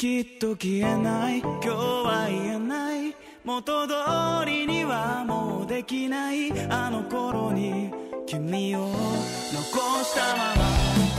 きっと消えない。今日は言えない。元通りにはもうできない。あの頃に君を残したまま。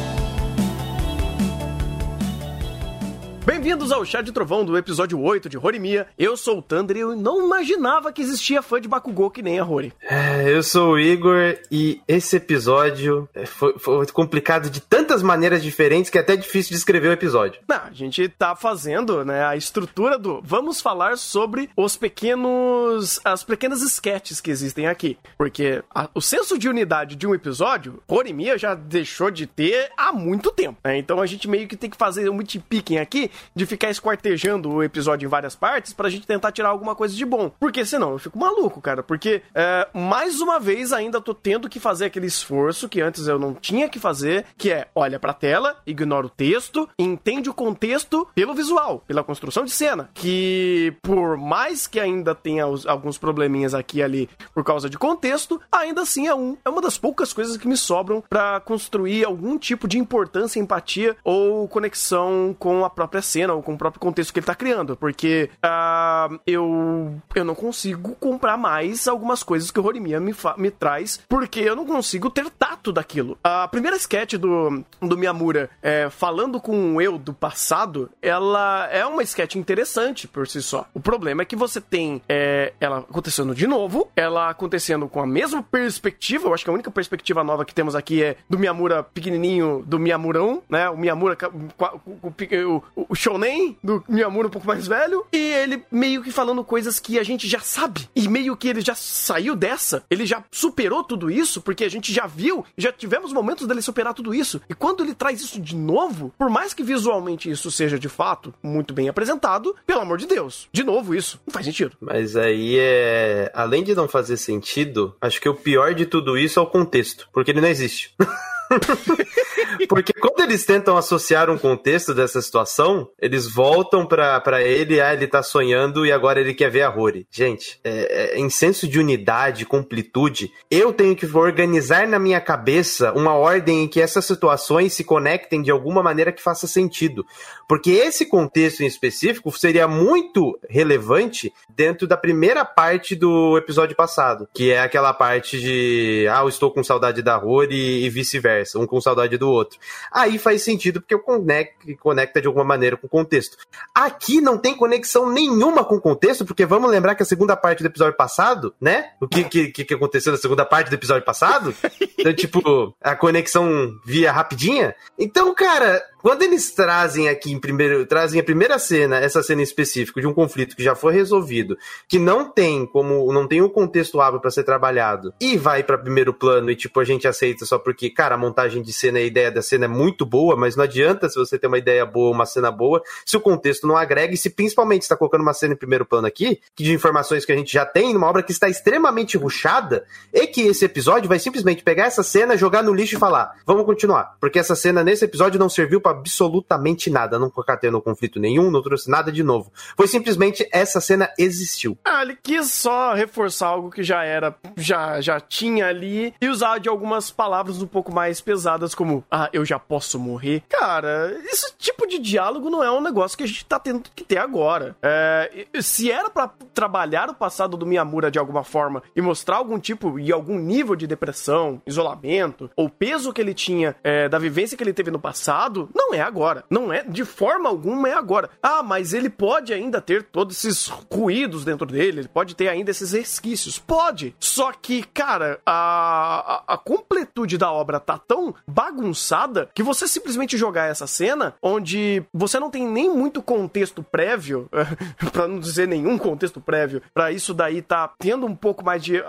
Bem-vindos ao Chá de Trovão do episódio 8 de Horimiya. Eu sou o Thunder e eu não imaginava que existia fã de Bakugou que nem a Hori. É, eu sou o Igor e esse episódio é, foi, foi, complicado de tantas maneiras diferentes que é até difícil descrever o episódio. Não, a gente tá fazendo, né, a estrutura do vamos falar sobre os pequenos as pequenas sketches que existem aqui, porque a, o senso de unidade de um episódio, Horimiya já deixou de ter há muito tempo, né? Então a gente meio que tem que fazer um multipicking aqui de ficar esquartejando o episódio em várias partes pra gente tentar tirar alguma coisa de bom. Porque senão eu fico maluco, cara. Porque, é, mais uma vez, ainda tô tendo que fazer aquele esforço que antes eu não tinha que fazer, que é olha pra tela, ignora o texto, entende o contexto pelo visual, pela construção de cena. Que, por mais que ainda tenha os, alguns probleminhas aqui e ali por causa de contexto, ainda assim é, um, é uma das poucas coisas que me sobram para construir algum tipo de importância, empatia ou conexão com a própria cena ou com o próprio contexto que ele tá criando, porque uh, eu, eu não consigo comprar mais algumas coisas que o Horimiya me, me traz, porque eu não consigo ter tato daquilo. A primeira sketch do, do Miyamura é, falando com o eu do passado, ela é uma sketch interessante por si só. O problema é que você tem é, ela acontecendo de novo, ela acontecendo com a mesma perspectiva, eu acho que a única perspectiva nova que temos aqui é do Miyamura pequenininho, do Miyamurão, né? O Miyamura, o, o, o shonen do Miyamura um pouco mais velho, e ele meio que falando coisas que a gente já sabe, e meio que ele já saiu dessa, ele já superou tudo isso, porque a gente já viu, já tivemos momentos dele superar tudo isso, e quando ele traz isso de novo, por mais que visualmente isso seja de fato muito bem apresentado, pelo amor de Deus, de novo isso, não faz sentido. Mas aí é, além de não fazer sentido, acho que o pior de tudo isso é o contexto, porque ele não existe. Porque quando eles tentam associar um contexto dessa situação, eles voltam para ele, ah, ele tá sonhando e agora ele quer ver a Rory. Gente, é, é, em senso de unidade, completude, eu tenho que organizar na minha cabeça uma ordem em que essas situações se conectem de alguma maneira que faça sentido. Porque esse contexto em específico seria muito relevante dentro da primeira parte do episódio passado, que é aquela parte de, ah, eu estou com saudade da Rory e vice-versa, um com saudade do outro. Aí faz sentido porque conecta, conecta de alguma maneira com o contexto. Aqui não tem conexão nenhuma com o contexto, porque vamos lembrar que a segunda parte do episódio passado, né? O que, que, que aconteceu na segunda parte do episódio passado? Então, tipo, a conexão via rapidinha. Então, cara, quando eles trazem aqui em primeiro, trazem a primeira cena, essa cena em específico de um conflito que já foi resolvido, que não tem como, não tem um contexto hábil para ser trabalhado, e vai para primeiro plano e tipo a gente aceita só porque, cara, a montagem de cena, a ideia da cena é muito boa, mas não adianta se você tem uma ideia boa, uma cena boa, se o contexto não agrega e se principalmente está colocando uma cena em primeiro plano aqui, que de informações que a gente já tem numa obra que está extremamente ruchada, e que esse episódio vai simplesmente pegar essa cena, jogar no lixo e falar: "Vamos continuar", porque essa cena nesse episódio não serviu para absolutamente nada. Não tendo conflito nenhum, não trouxe nada de novo. Foi simplesmente essa cena existiu. Ah, ele quis só reforçar algo que já era, já, já tinha ali e usar de algumas palavras um pouco mais pesadas, como, ah, eu já posso morrer. Cara, esse tipo de diálogo não é um negócio que a gente tá tendo que ter agora. É, se era para trabalhar o passado do Miyamura de alguma forma e mostrar algum tipo e algum nível de depressão, isolamento, ou peso que ele tinha é, da vivência que ele teve no passado, não é agora. Não é, de forma alguma é agora. Ah, mas ele pode ainda ter todos esses ruídos dentro dele, ele pode ter ainda esses resquícios. Pode. Só que, cara, a, a, a completude da obra tá tão bagunçada que você simplesmente jogar essa cena onde você não tem nem muito contexto prévio, para não dizer nenhum contexto prévio, para isso daí tá tendo um pouco mais de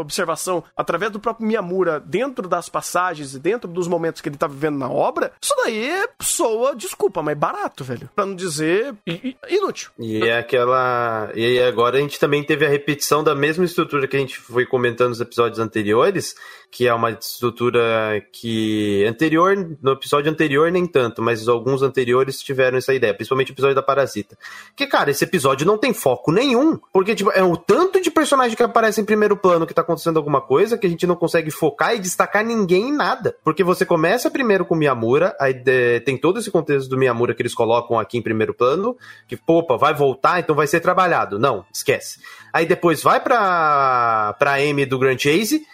observação através do próprio Miyamura dentro das passagens e dentro dos momentos que ele tá vivendo na obra, isso daí é soa, desculpa, mas barato, velho. Pra não dizer inútil. E é aquela. E agora a gente também teve a repetição da mesma estrutura que a gente foi comentando nos episódios anteriores, que é uma estrutura que anterior, no episódio anterior nem tanto, mas alguns anteriores tiveram essa ideia, principalmente o episódio da Parasita. Que, cara, esse episódio não tem foco nenhum, porque, tipo, é o tanto de personagem que aparece em primeiro plano que tá acontecendo alguma coisa que a gente não consegue focar e destacar ninguém em nada. Porque você começa primeiro com Miyamura, aí porque tem todo esse contexto do Miyamura que eles colocam aqui em primeiro plano, que, opa, vai voltar, então vai ser trabalhado. Não, esquece. Aí depois vai pra, pra Amy do Grand Chase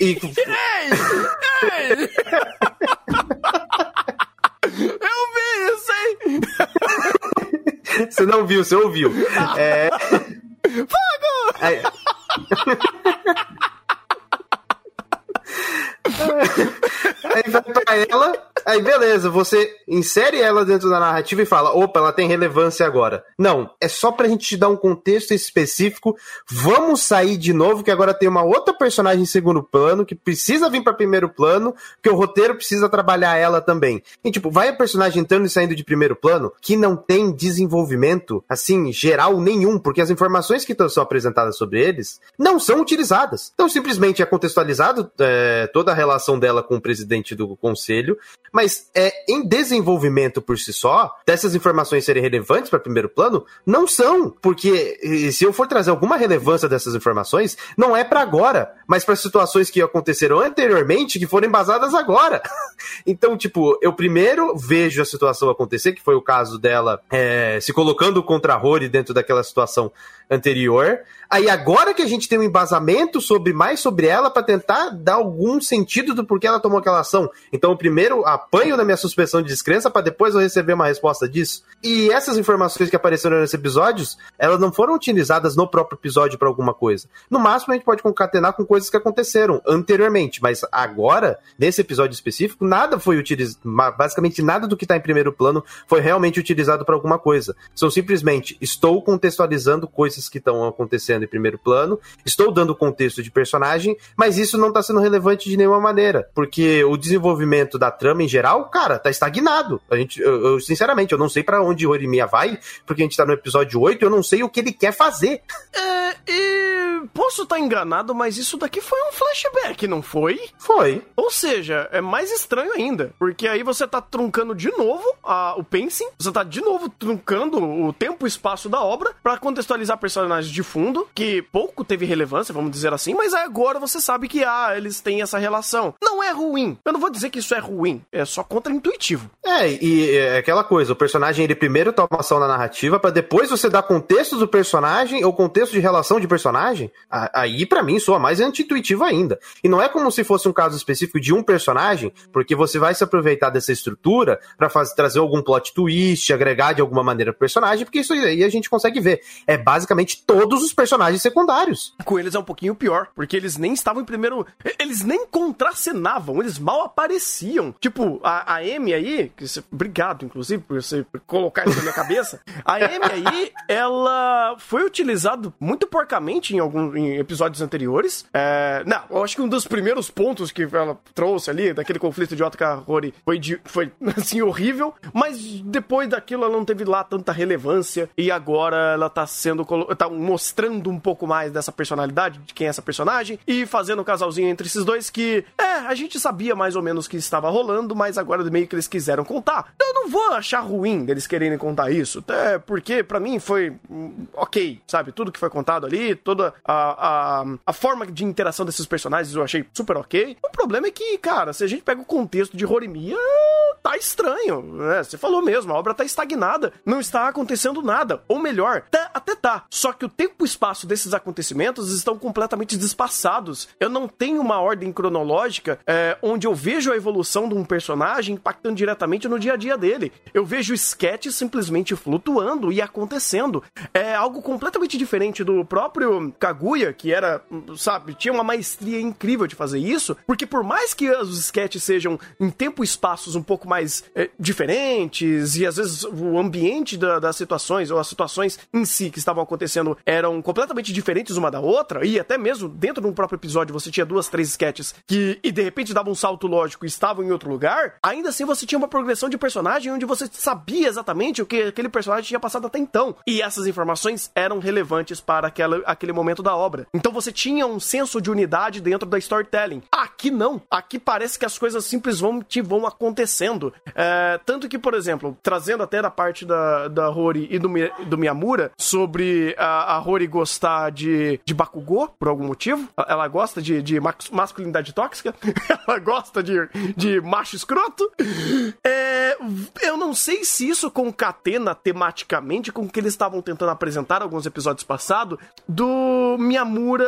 e. Eu vi isso, hein? Você não viu, você ouviu. É... Fogo! Aí... Aí vai pra ela, aí beleza, você insere ela dentro da narrativa e fala: opa, ela tem relevância agora. Não, é só pra gente te dar um contexto específico. Vamos sair de novo, que agora tem uma outra personagem em segundo plano, que precisa vir pra primeiro plano, porque o roteiro precisa trabalhar ela também. E tipo, vai a personagem entrando e saindo de primeiro plano, que não tem desenvolvimento, assim, geral nenhum, porque as informações que são apresentadas sobre eles não são utilizadas. Então simplesmente é contextualizado é, toda a relação dela com o presidente do conselho, mas é em desenvolvimento por si só, dessas informações serem relevantes para primeiro plano, não são, porque se eu for trazer alguma relevância dessas informações, não é para agora, mas para situações que aconteceram anteriormente que foram embasadas agora. então, tipo, eu primeiro vejo a situação acontecer, que foi o caso dela é, se colocando contra a Rory dentro daquela situação anterior. Aí agora que a gente tem um embasamento sobre mais sobre ela para tentar dar algum sentido do porquê ela tomou aquela ação. Então, eu primeiro apanho da minha suspensão de descrença para depois eu receber uma resposta disso. E essas informações que apareceram nesses episódios, elas não foram utilizadas no próprio episódio para alguma coisa. No máximo a gente pode concatenar com coisas que aconteceram anteriormente, mas agora, nesse episódio específico, nada foi utilizado, basicamente nada do que tá em primeiro plano foi realmente utilizado para alguma coisa. São simplesmente estou contextualizando coisas que estão acontecendo em primeiro plano, estou dando contexto de personagem, mas isso não tá sendo relevante de nenhuma maneira, porque o desenvolvimento da trama em geral, cara, tá estagnado. A gente, eu, eu sinceramente, eu não sei para onde Horimiya vai, porque a gente tá no episódio 8 eu não sei o que ele quer fazer. É, e posso estar tá enganado, mas isso daqui foi um flashback, não foi? Foi. Ou seja, é mais estranho ainda, porque aí você tá truncando de novo a, o pacing, você tá de novo truncando o tempo e espaço da obra para contextualizar personagens de fundo, que pouco teve relevância, vamos dizer assim, mas agora você sabe que, ah, eles têm essa relação. Não é ruim. Eu não vou dizer que isso é ruim, é só contra-intuitivo. É, e é aquela coisa, o personagem ele primeiro toma ação na narrativa para depois você dar contexto do personagem ou contexto de relação de personagem. Aí para mim soa mais anti-intuitivo ainda. E não é como se fosse um caso específico de um personagem, porque você vai se aproveitar dessa estrutura para trazer algum plot twist, agregar de alguma maneira pro personagem, porque isso aí a gente consegue ver. É basicamente todos os personagens secundários. Com eles é um pouquinho pior, porque eles nem estavam em primeiro. Eles nem contracenavam, eles mal apareciam. Tipo, a, a aí, que você, obrigado, inclusive, por você colocar isso na minha cabeça. A Amy aí, ela foi utilizada muito porcamente em alguns episódios anteriores. É, não, eu acho que um dos primeiros pontos que ela trouxe ali, daquele conflito de Otto Rory, foi, de, foi assim, horrível. Mas depois daquilo ela não teve lá tanta relevância. E agora ela tá sendo. Tá mostrando um pouco mais dessa personalidade, de quem é essa personagem, e fazendo um casalzinho entre esses dois que, é, a gente sabia mais ou menos que estava rolando, mas agora meio que eles quiseram contar. Eu não vou achar ruim deles quererem contar isso, até porque para mim foi hum, ok, sabe? Tudo que foi contado ali, toda a, a, a forma de interação desses personagens eu achei super ok. O problema é que, cara, se a gente pega o contexto de Horimiya, tá estranho, né? Você falou mesmo, a obra tá estagnada, não está acontecendo nada. Ou melhor, tá, até tá, só que o tempo e espaço desses acontecimentos estão completamente despaçados. Eu não tenho uma ordem cronológica é, onde eu vejo a evolução de um personagem impactando diretamente no dia a dia dele. Eu vejo sketches simplesmente flutuando e acontecendo. É algo completamente diferente do próprio Kaguya, que era, sabe, tinha uma maestria incrível de fazer isso, porque por mais que os sketches sejam em tempo e espaços um pouco mais é, diferentes e às vezes o ambiente da, das situações ou as situações em si que estavam acontecendo eram completamente diferentes uma da outra e até mesmo dentro de um próprio episódio você tinha duas, três sketches que e de repente davam um salto lógico e estavam em outro lugar, ainda assim você tinha uma progressão de personagem onde você sabia exatamente o que aquele personagem tinha passado até então. E essas informações eram relevantes para aquela, aquele momento da obra. Então você tinha um senso de unidade dentro da storytelling. Aqui não. Aqui parece que as coisas simplesmente vão acontecendo. É, tanto que, por exemplo, trazendo até da parte da, da Rory e do, do Miyamura sobre a, a Rory gostar de, de Bakugou, por algum motivo. Ela gosta de, de masculinidade tóxica. ela gosta de, de macho escroto. É, eu não sei se isso concatena tematicamente com o que eles estavam tentando apresentar alguns episódios passados, do Miyamura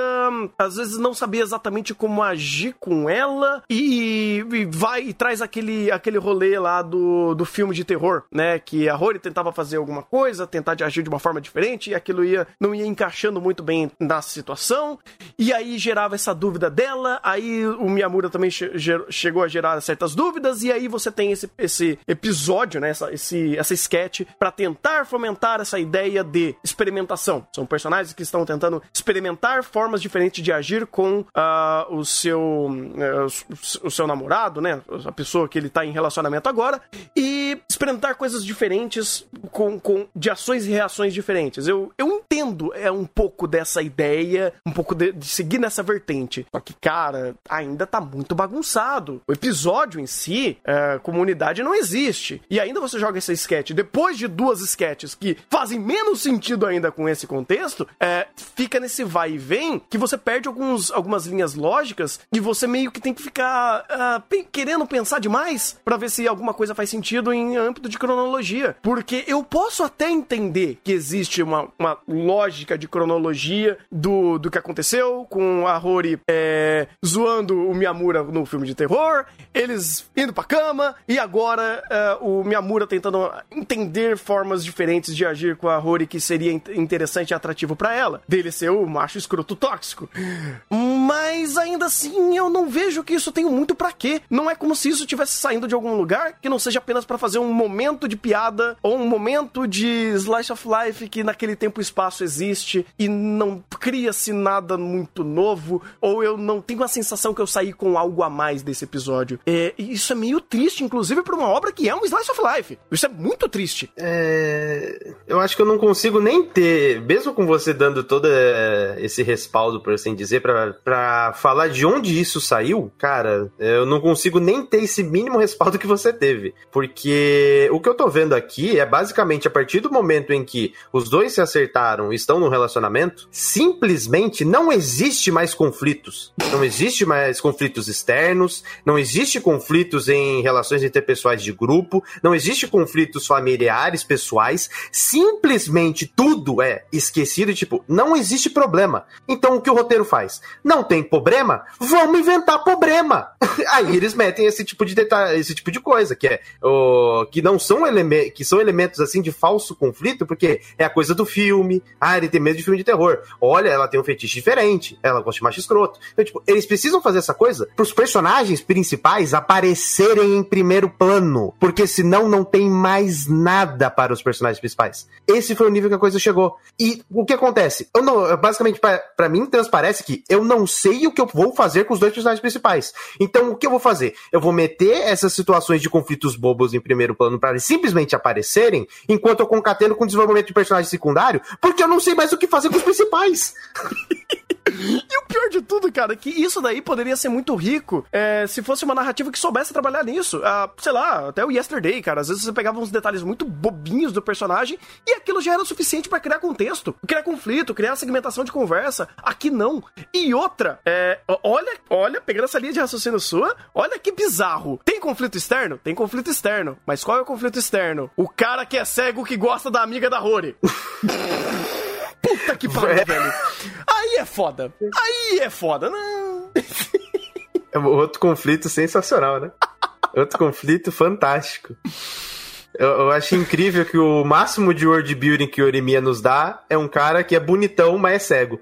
às vezes não sabia exatamente como agir com ela e, e vai e traz aquele, aquele rolê lá do, do filme de terror, né? Que a Rory tentava fazer alguma coisa, tentar agir de uma forma diferente e aquilo ia, não ia encaixando muito bem na situação e aí gerava essa dúvida dela, aí o Miyamura também che chegou a gerar certas dúvidas e aí você tem esse, esse episódio, né? Essa, esse, essa sketch para tentar fomentar essa ideia de experimentação. São personagens que estão tentando experimentar formas diferentes de agir com uh, o, seu, uh, o seu namorado, né? A pessoa que ele tá em relacionamento agora, e experimentar coisas diferentes com, com de ações e reações diferentes. Eu, eu entendo é um pouco dessa ideia, um pouco de, de seguir nessa vertente. Só que, cara, ainda tá muito bagunçado. O episódio em si, uh, comunidade não existe. E ainda você joga essa sketch depois de duas sketches que fazem menos sentido ainda com esse contexto, é, fica nesse vai e vem que você perde alguns, algumas linhas lógicas e você meio que tem que ficar uh, querendo pensar demais para ver se alguma coisa faz sentido em âmbito de cronologia. Porque eu posso até entender que existe uma, uma lógica de cronologia do, do que aconteceu com a Rory é, zoando o Miyamura no filme de terror, eles indo pra cama e agora é, o Miyamura tentando entender formas diferentes de agir com a Rory que seria interessante e atrativo para ela. Dele ser o macho escroto tóxico. Mas ainda assim, eu não vejo que isso tem muito para quê. Não é como se isso tivesse saindo de algum lugar que não seja apenas para fazer um momento de piada ou um momento de slice of life que naquele tempo e espaço existe e não cria-se nada muito novo, ou eu não tenho a sensação que eu saí com algo a mais desse episódio. É, isso é meio triste, inclusive, para uma obra que é um slice of life. Isso é muito triste. É... Eu acho que eu não consigo nem ter, mesmo com você dando todo é, esse respaldo, por assim dizer, para falar de onde isso saiu, cara, eu não consigo nem ter esse mínimo respaldo que você teve. Porque o que eu tô vendo aqui é basicamente a partir do momento em que os dois se acertaram e estão no relacionamento, simplesmente não existe mais conflitos. Não existe mais conflitos externos, não existe conflitos em relações interpessoais de grupo, não existe conflitos familiares, pessoais, simplesmente tudo é esquecido, tipo, não existe problema. Então o que o roteiro faz? Não tem problema? Vamos inventar problema. Aí eles metem esse tipo de detalhe, esse tipo de coisa, que é o que não são elementos, que são elementos assim de falso conflito, porque é a coisa do filme. Ah, ele tem medo de filme de terror. Olha, ela tem um fetiche diferente. Ela gosta de macho escroto. Então, tipo, eles precisam fazer essa coisa pros personagens principais aparecerem em primeiro plano, porque senão não tem mais nada para os personagens principais. Esse foi o nível que a coisa chegou. E o que acontece? Eu não, basicamente, para mim, transparece que eu não sei o que eu vou fazer com os dois personagens principais. Então, o que eu vou fazer? Eu vou meter essas situações de conflitos bobos em primeiro plano para eles simplesmente aparecerem, enquanto eu concateno com o desenvolvimento de personagem secundário, porque eu não sei mais o que fazer com os principais. E o pior de tudo, cara, é que isso daí poderia ser muito rico é, se fosse uma narrativa que soubesse trabalhar nisso. Ah, sei lá, até o Yesterday, cara. Às vezes você pegava uns detalhes muito bobinhos do personagem e aquilo já era suficiente para criar contexto, criar conflito, criar segmentação de conversa. Aqui não. E outra, é, olha, olha, pegando essa linha de raciocínio sua, olha que bizarro. Tem conflito externo? Tem conflito externo. Mas qual é o conflito externo? O cara que é cego que gosta da amiga da Rory. Puta que pariu, é. velho. Aí é foda. Aí é foda. Não. É outro conflito sensacional, né? Outro conflito fantástico. Eu, eu, acho incrível que o máximo de world building que o Oremia nos dá é um cara que é bonitão, mas é cego.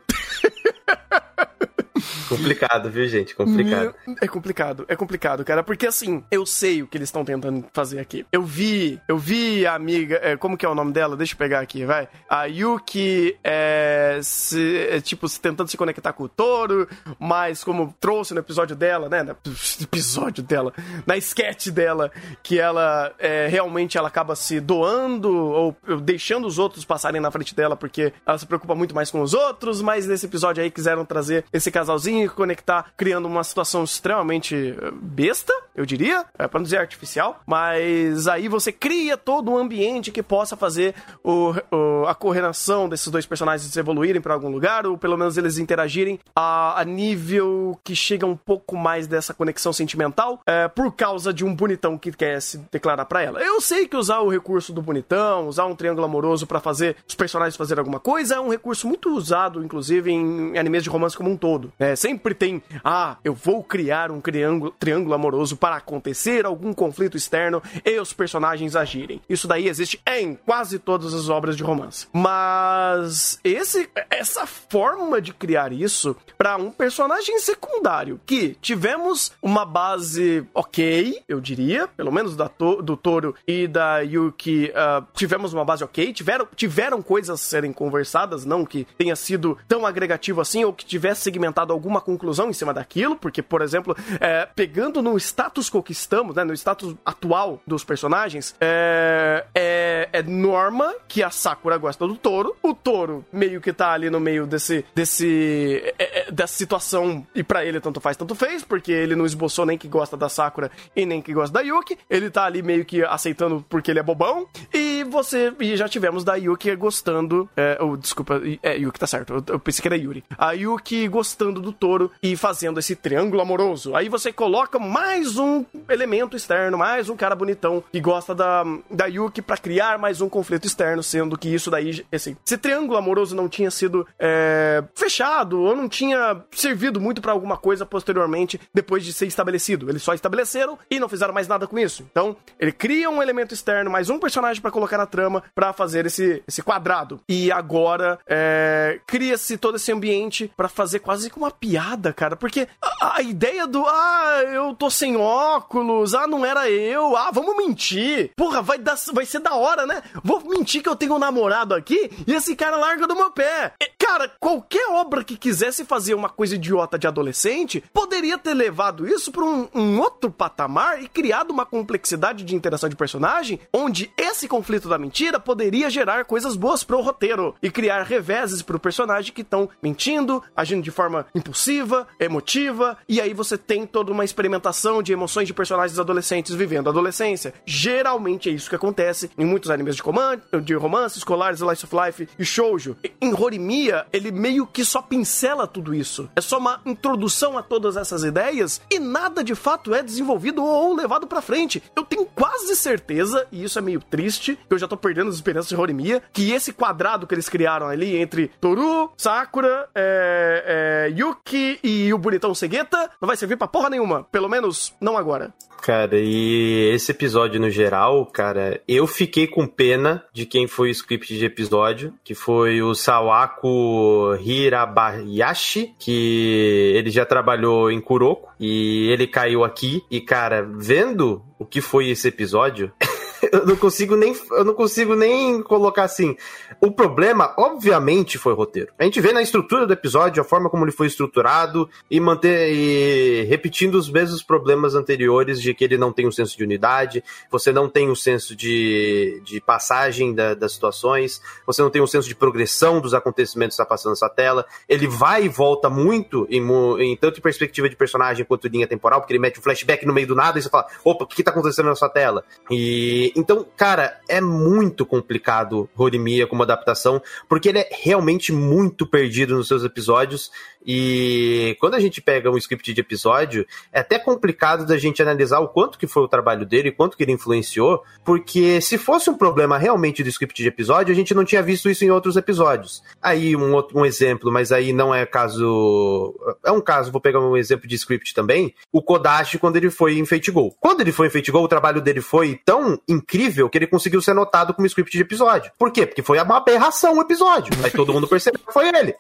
Complicado, viu, gente? Complicado. É complicado, é complicado, cara. Porque assim, eu sei o que eles estão tentando fazer aqui. Eu vi, eu vi a amiga. É, como que é o nome dela? Deixa eu pegar aqui, vai. A Yuki é, se, é, tipo, se, tentando se conectar com o touro, mas como trouxe no episódio dela, né? No episódio dela, na sketch dela, que ela é, realmente ela acaba se doando ou deixando os outros passarem na frente dela porque ela se preocupa muito mais com os outros, mas nesse episódio aí quiseram trazer esse casalzinho conectar, criando uma situação extremamente eh, besta, eu diria, é, para não dizer artificial, mas aí você cria todo um ambiente que possa fazer o, o, a correlação desses dois personagens evoluírem para algum lugar, ou pelo menos eles interagirem a, a, nível que chega um pouco mais dessa conexão sentimental, é, por causa de um bonitão que quer se declarar para ela. Eu sei que usar o recurso do bonitão, usar um triângulo amoroso para fazer os personagens fazer alguma coisa é um recurso muito usado, inclusive, em animes de romance como um todo. É, sempre tem, ah, eu vou criar um triângulo, triângulo amoroso para acontecer algum conflito externo e os personagens agirem. Isso daí existe em quase todas as obras de romance. Mas esse, essa forma de criar isso para um personagem secundário que tivemos uma base ok, eu diria, pelo menos da to, do Toro e da Yuki, uh, tivemos uma base ok, tiveram, tiveram coisas a serem conversadas, não que tenha sido tão agregativo assim ou que tivesse segmentado alguma conclusão em cima daquilo, porque, por exemplo, é, pegando no status que estamos, né, no status atual dos personagens, é, é, é norma que a Sakura gosta do Toro, o Toro meio que tá ali no meio desse, desse é, é, dessa situação e para ele tanto faz, tanto fez, porque ele não esboçou nem que gosta da Sakura e nem que gosta da Yuki, ele tá ali meio que aceitando porque ele é bobão, e você, e já tivemos da Yuki gostando, é, ou desculpa, é, Yuki tá certo, eu, eu pensei que era Yuri, a Yuki gostando do Toro e fazendo esse triângulo amoroso, aí você coloca mais um elemento externo, mais um cara bonitão que gosta da, da Yuki para criar mais um conflito externo, sendo que isso daí, assim, esse triângulo amoroso não tinha sido é, fechado ou não tinha servido muito para alguma coisa posteriormente depois de ser estabelecido. Eles só estabeleceram e não fizeram mais nada com isso. Então, ele cria um elemento externo, mais um personagem para colocar na trama para fazer esse, esse quadrado. E agora é, cria-se todo esse ambiente para fazer quase como uma piada, cara, porque a, a ideia do ah, eu tô sem óculos, ah, não era eu, ah, vamos mentir. Porra, vai, dar, vai ser da hora, né? Vou mentir que eu tenho um namorado aqui e esse cara larga do meu pé. E, cara, qualquer obra que quisesse fazer uma coisa idiota de adolescente poderia ter levado isso para um, um outro patamar e criado uma complexidade de interação de personagem onde esse conflito da mentira poderia gerar coisas boas pro roteiro e criar reveses pro personagem que estão mentindo, agindo de forma impulsiva, emotiva, e aí você tem toda uma experimentação de emoções de personagens adolescentes vivendo a adolescência. Geralmente é isso que acontece em muitos animes de, comando, de romance, escolares, Slice of Life e shoujo. Em Horimiya, ele meio que só pincela tudo isso. É só uma introdução a todas essas ideias e nada de fato é desenvolvido ou levado para frente. Eu tenho quase certeza, e isso é meio triste, que eu já tô perdendo as esperanças de Horimiya, que esse quadrado que eles criaram ali entre Toru, Sakura, é, é, Yuki e o bonitão Segeta não vai servir pra porra nenhuma. Pelo menos não agora. Cara, e esse episódio no geral, cara, eu fiquei com pena de quem foi o script de episódio, que foi o Sawako Hirabayashi, que ele já trabalhou em Kuroko e ele caiu aqui. E, cara, vendo o que foi esse episódio. eu não consigo nem eu não consigo nem colocar assim. O problema, obviamente, foi o roteiro. A gente vê na estrutura do episódio a forma como ele foi estruturado e manter e repetindo os mesmos problemas anteriores de que ele não tem um senso de unidade, você não tem um senso de, de passagem da, das situações, você não tem um senso de progressão dos acontecimentos que está passando nessa tela. Ele vai e volta muito em, em tanto em perspectiva de personagem quanto linha temporal, porque ele mete um flashback no meio do nada e você fala, opa, o que, está acontecendo nessa tela? E então, cara, é muito complicado Horimiya como adaptação, porque ele é realmente muito perdido nos seus episódios. E quando a gente pega um script de episódio, é até complicado da gente analisar o quanto que foi o trabalho dele e quanto que ele influenciou, porque se fosse um problema realmente do script de episódio, a gente não tinha visto isso em outros episódios. Aí um outro um exemplo, mas aí não é caso, é um caso, vou pegar um exemplo de script também, o Kodashi quando ele foi em Fate Go. Quando ele foi em Fate Go, o trabalho dele foi tão incrível que ele conseguiu ser notado como script de episódio. Por quê? Porque foi uma aberração o episódio. Aí todo mundo percebeu que foi ele.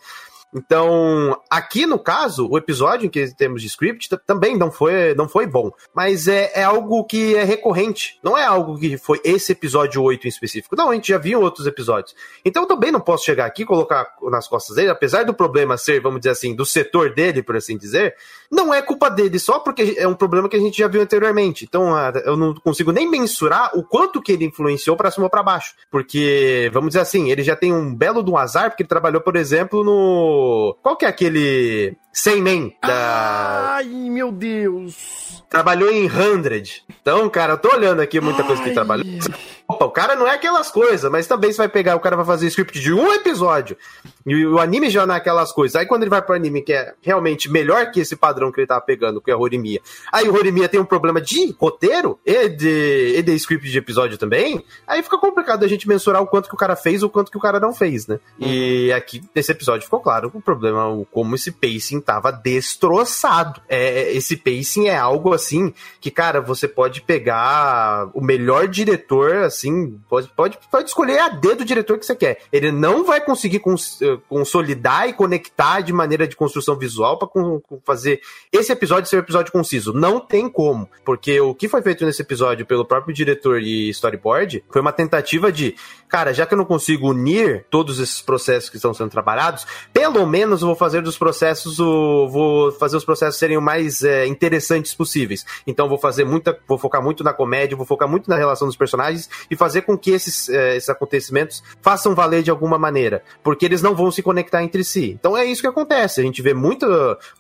Então, aqui no caso, o episódio em que temos de script também não foi, não foi bom. Mas é, é algo que é recorrente. Não é algo que foi esse episódio 8 em específico. Não, a gente já viu outros episódios. Então eu também não posso chegar aqui e colocar nas costas dele, apesar do problema ser, vamos dizer assim, do setor dele, por assim dizer, não é culpa dele só porque é um problema que a gente já viu anteriormente. Então eu não consigo nem mensurar o quanto que ele influenciou para cima ou para baixo. Porque, vamos dizer assim, ele já tem um belo do azar, porque ele trabalhou, por exemplo, no qual que é aquele Sem Men. Da... Ai, meu Deus. Trabalhou em Hundred. Então, cara, eu tô olhando aqui muita coisa que ele trabalhou. Opa, o cara não é aquelas coisas, mas também você vai pegar, o cara vai fazer script de um episódio. E o anime já não é aquelas coisas. Aí quando ele vai pro anime que é realmente melhor que esse padrão que ele tava pegando, que é o Horimiya. Aí o Horimiya tem um problema de roteiro e de, e de script de episódio também. Aí fica complicado a gente mensurar o quanto que o cara fez ou o quanto que o cara não fez, né? E aqui, nesse episódio, ficou claro o problema, como esse pacing tava destroçado. É, esse pacing é algo assim que, cara, você pode pegar o melhor diretor, assim, pode, pode, pode escolher a D do diretor que você quer. Ele não vai conseguir cons consolidar e conectar de maneira de construção visual para fazer esse episódio ser um episódio conciso. Não tem como. Porque o que foi feito nesse episódio pelo próprio diretor e storyboard foi uma tentativa de, cara, já que eu não consigo unir todos esses processos que estão sendo trabalhados, pelo menos eu vou fazer dos processos, o, vou fazer os processos serem o mais é, interessantes possíveis. Então vou fazer muita, vou focar muito na comédia, vou focar muito na relação dos personagens e fazer com que esses, é, esses acontecimentos façam valer de alguma maneira, porque eles não vão se conectar entre si. Então é isso que acontece. A gente vê muito,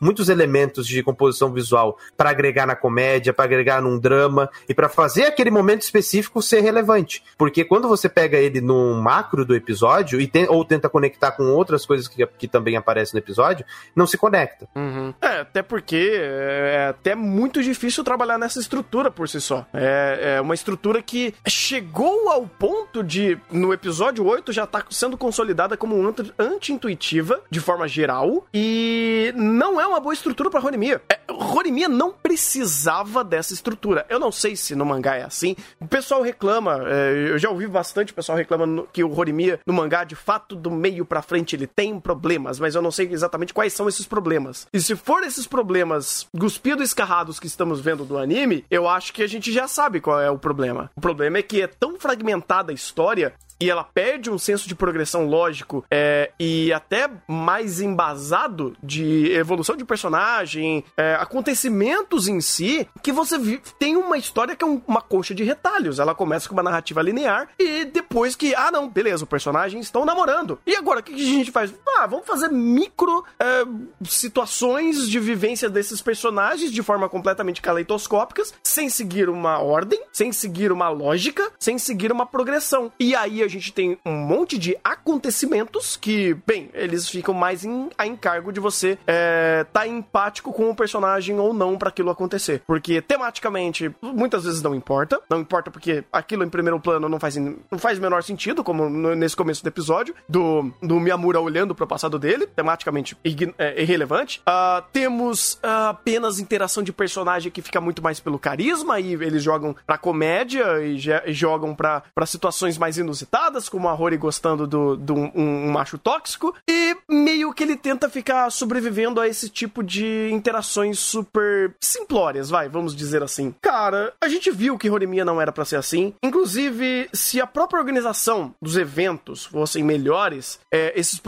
muitos elementos de composição visual para agregar na comédia, para agregar num drama e para fazer aquele momento específico ser relevante. Porque quando você pega ele no macro do episódio e tem, ou tenta conectar com outras coisas que, que também aparecem no episódio, não se conecta. Uhum. É, até porque é, é até muito difícil trabalhar nessa estrutura por si só. É, é uma estrutura que chegou ao ponto de, no episódio 8, já tá sendo consolidada como anti-intuitiva de forma geral e não é uma boa estrutura pra Horimiya. É, Horimiya não precisava dessa estrutura. Eu não sei se no mangá é assim. O pessoal reclama, é, eu já ouvi bastante o pessoal reclama que o Horimiya no mangá, de fato, do meio pra frente ele tem problemas, mas eu não sei exatamente quais são esses problemas. E se for esses problemas cuspidos e escarrados que estamos vendo do anime, eu acho que a gente já sabe qual é o problema. O problema é que é tão fragmentada a história e ela perde um senso de progressão lógico é, e até mais embasado de evolução de personagem, é, acontecimentos em si, que você tem uma história que é um, uma coxa de retalhos. Ela começa com uma narrativa linear e depois que, ah, não, beleza, os personagens estão namorando. E agora, o que, a gente faz? Ah, vamos fazer micro é, situações de vivência desses personagens de forma completamente caleidoscópicas, sem seguir uma ordem, sem seguir uma lógica, sem seguir uma progressão. E aí a a gente tem um monte de acontecimentos que, bem, eles ficam mais em, a encargo de você é, tá empático com o personagem ou não para aquilo acontecer. Porque tematicamente, muitas vezes não importa. Não importa porque aquilo em primeiro plano não faz, não faz o menor sentido, como no, nesse começo do episódio, do, do Miyamura olhando pro passado dele, tematicamente é, irrelevante. Uh, temos uh, apenas interação de personagem que fica muito mais pelo carisma e eles jogam pra comédia e, e jogam pra situações mais inusitadas como a Rory gostando do, do um, um, macho tóxico, e meio que ele tenta ficar sobrevivendo a esse tipo de interações super simplórias, vai, vamos dizer assim. Cara, a gente viu que Horimiya não era para ser assim. Inclusive, se a própria organização dos eventos fossem melhores, é, esses,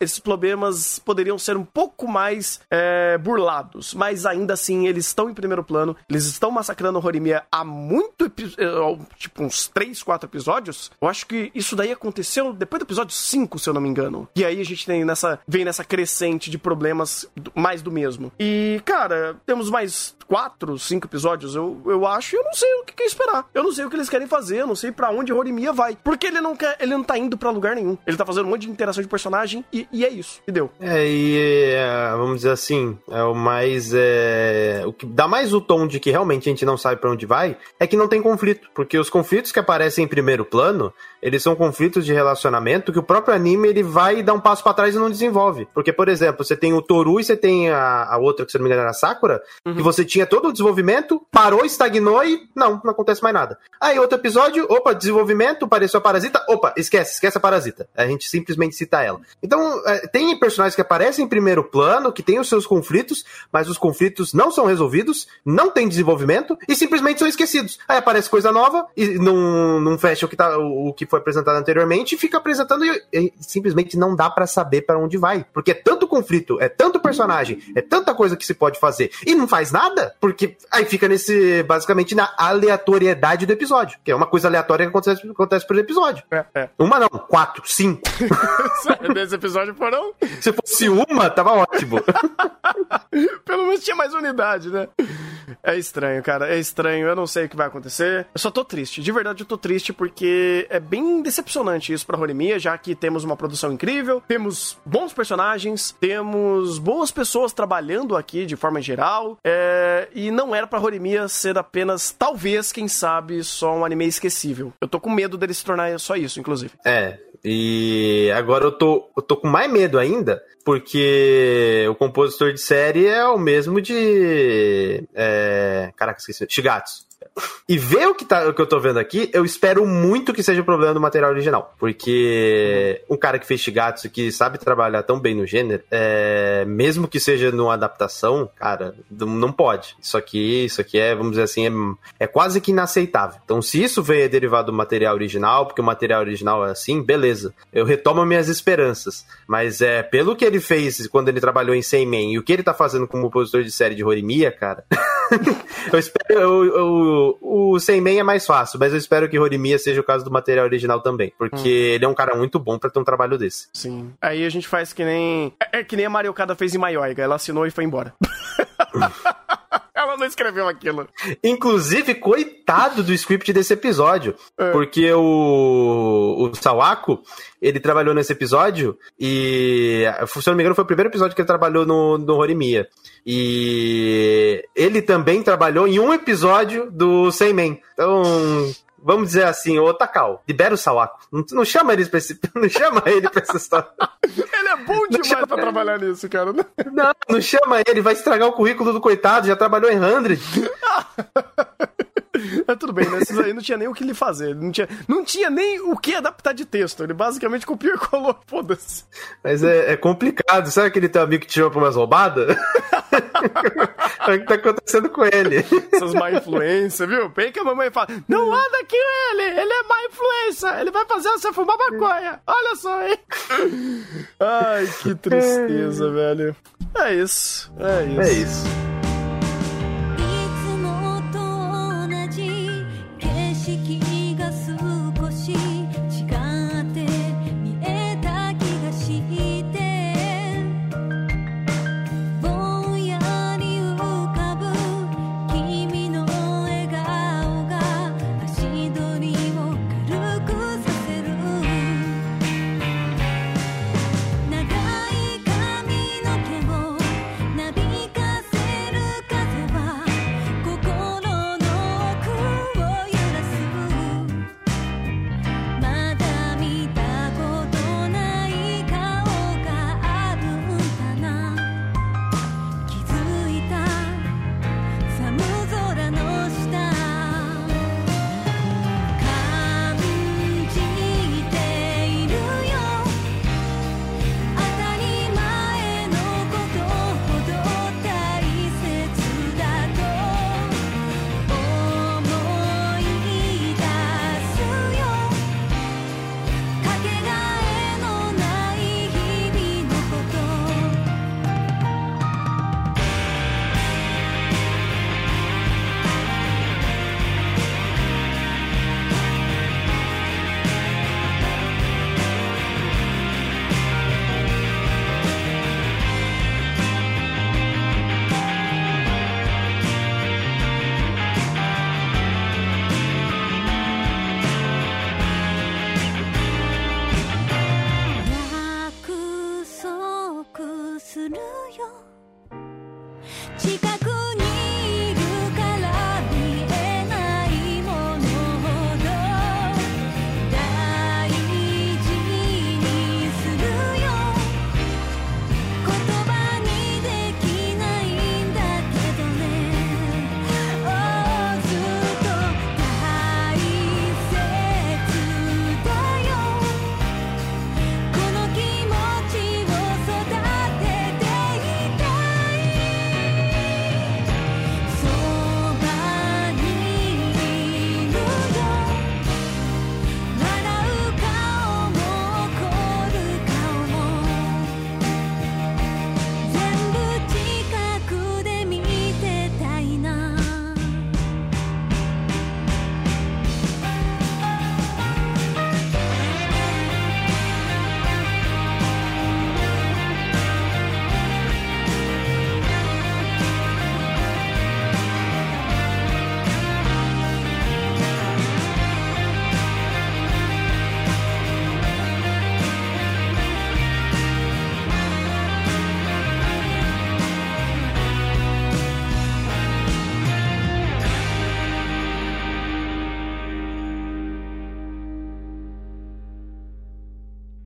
esses problemas poderiam ser um pouco mais é, burlados. Mas ainda assim, eles estão em primeiro plano, eles estão massacrando Horimiya há muito, é, tipo, uns 3, 4 episódios. Eu acho que isso daí aconteceu depois do episódio 5, se eu não me engano. E aí a gente tem nessa, vem nessa crescente de problemas mais do mesmo. E, cara, temos mais quatro, cinco episódios, eu, eu acho, e eu não sei o que, que esperar. Eu não sei o que eles querem fazer, eu não sei para onde Horimiya vai. Porque ele não quer, ele não tá indo para lugar nenhum. Ele tá fazendo um monte de interação de personagem e, e é isso. E deu. É, e é, vamos dizer assim, é o mais. É, o que dá mais o tom de que realmente a gente não sabe para onde vai é que não tem conflito. Porque os conflitos que aparecem em primeiro plano, eles são conflitos de relacionamento que o próprio anime ele vai dar um passo para trás e não desenvolve. Porque, por exemplo, você tem o Toru e você tem a, a outra, que se não me engano era a Sakura, uhum. que você tinha todo o desenvolvimento, parou, estagnou e não, não acontece mais nada. Aí outro episódio, opa, desenvolvimento, apareceu a parasita, opa, esquece, esquece a parasita. A gente simplesmente cita ela. Então, é, tem personagens que aparecem em primeiro plano, que têm os seus conflitos, mas os conflitos não são resolvidos, não tem desenvolvimento e simplesmente são esquecidos. Aí aparece coisa nova e não, não fecha o que, tá, o, o que foi apresentado anteriormente e fica apresentando e, e simplesmente não dá para saber para onde vai. Porque é tanto conflito, é tanto personagem, é tanta coisa que se pode fazer e não faz nada, porque aí fica nesse, basicamente, na aleatoriedade do episódio, que é uma coisa aleatória que acontece, acontece por episódio. É, é. Uma não, quatro, cinco. Nesse episódio foram. Se fosse uma, tava ótimo. Pelo menos tinha mais unidade, né? É estranho, cara. É estranho. Eu não sei o que vai acontecer. Eu só tô triste. De verdade, eu tô triste porque é bem decepcionante isso pra Horimiya, já que temos uma produção incrível, temos bons personagens, temos boas pessoas trabalhando aqui de forma geral. É... E não era pra Horimiya ser apenas, talvez, quem sabe, só um anime esquecível. Eu tô com medo dele se tornar só isso, inclusive. É, e agora eu tô, eu tô com mais medo ainda, porque o compositor de série é o mesmo de. É, caraca, esqueci. Shigatsu. E ver o que, tá, o que eu tô vendo aqui, eu espero muito que seja o problema do material original. Porque um cara que fez Shigatsu, que sabe trabalhar tão bem no gênero, é, mesmo que seja numa adaptação, cara, não pode. Isso aqui, isso aqui é, vamos dizer assim, é, é quase que inaceitável. Então, se isso veio derivado do material original, porque o material original é assim, beleza. Eu retomo minhas esperanças. Mas é, pelo que ele fez quando ele trabalhou em Seimen e o que ele tá fazendo como compositor de série de Horimiya, cara. eu espero. Eu, eu, o Seimen é mais fácil, mas eu espero que Horimiya seja o caso do material original também. Porque hum. ele é um cara muito bom para ter um trabalho desse. Sim. Aí a gente faz que nem. É, é que nem a Mario Kada fez em Maioiga. Ela assinou e foi embora. Ela não escreveu aquilo. Inclusive, coitado do script desse episódio. É. Porque o, o Sawako, ele trabalhou nesse episódio e, se eu não me engano, foi o primeiro episódio que ele trabalhou no, no Horimiya. E ele também trabalhou em um episódio do Seimen. Então, vamos dizer assim, ô Takao, libera o Sawako. Não, não chama ele pra esse, não chama ele pra essa história. Ele é bom demais chama... pra trabalhar nisso, cara. Não, não chama ele, vai estragar o currículo do coitado, já trabalhou em 100. É tudo bem, né? Esses aí não tinha nem o que lhe fazer. Não tinha, não tinha nem o que adaptar de texto. Ele basicamente copiou e colou, foda-se. Mas é, é, complicado. Sabe aquele teu amigo que te chama pra umas roubadas? é o que tá acontecendo com ele. Essas má influência, viu? Bem que a mamãe fala: Não anda aqui ele, ele é má influência. Ele vai fazer você fumar maconha. Olha só, hein? Ai, que tristeza, velho. É isso. É isso. É isso.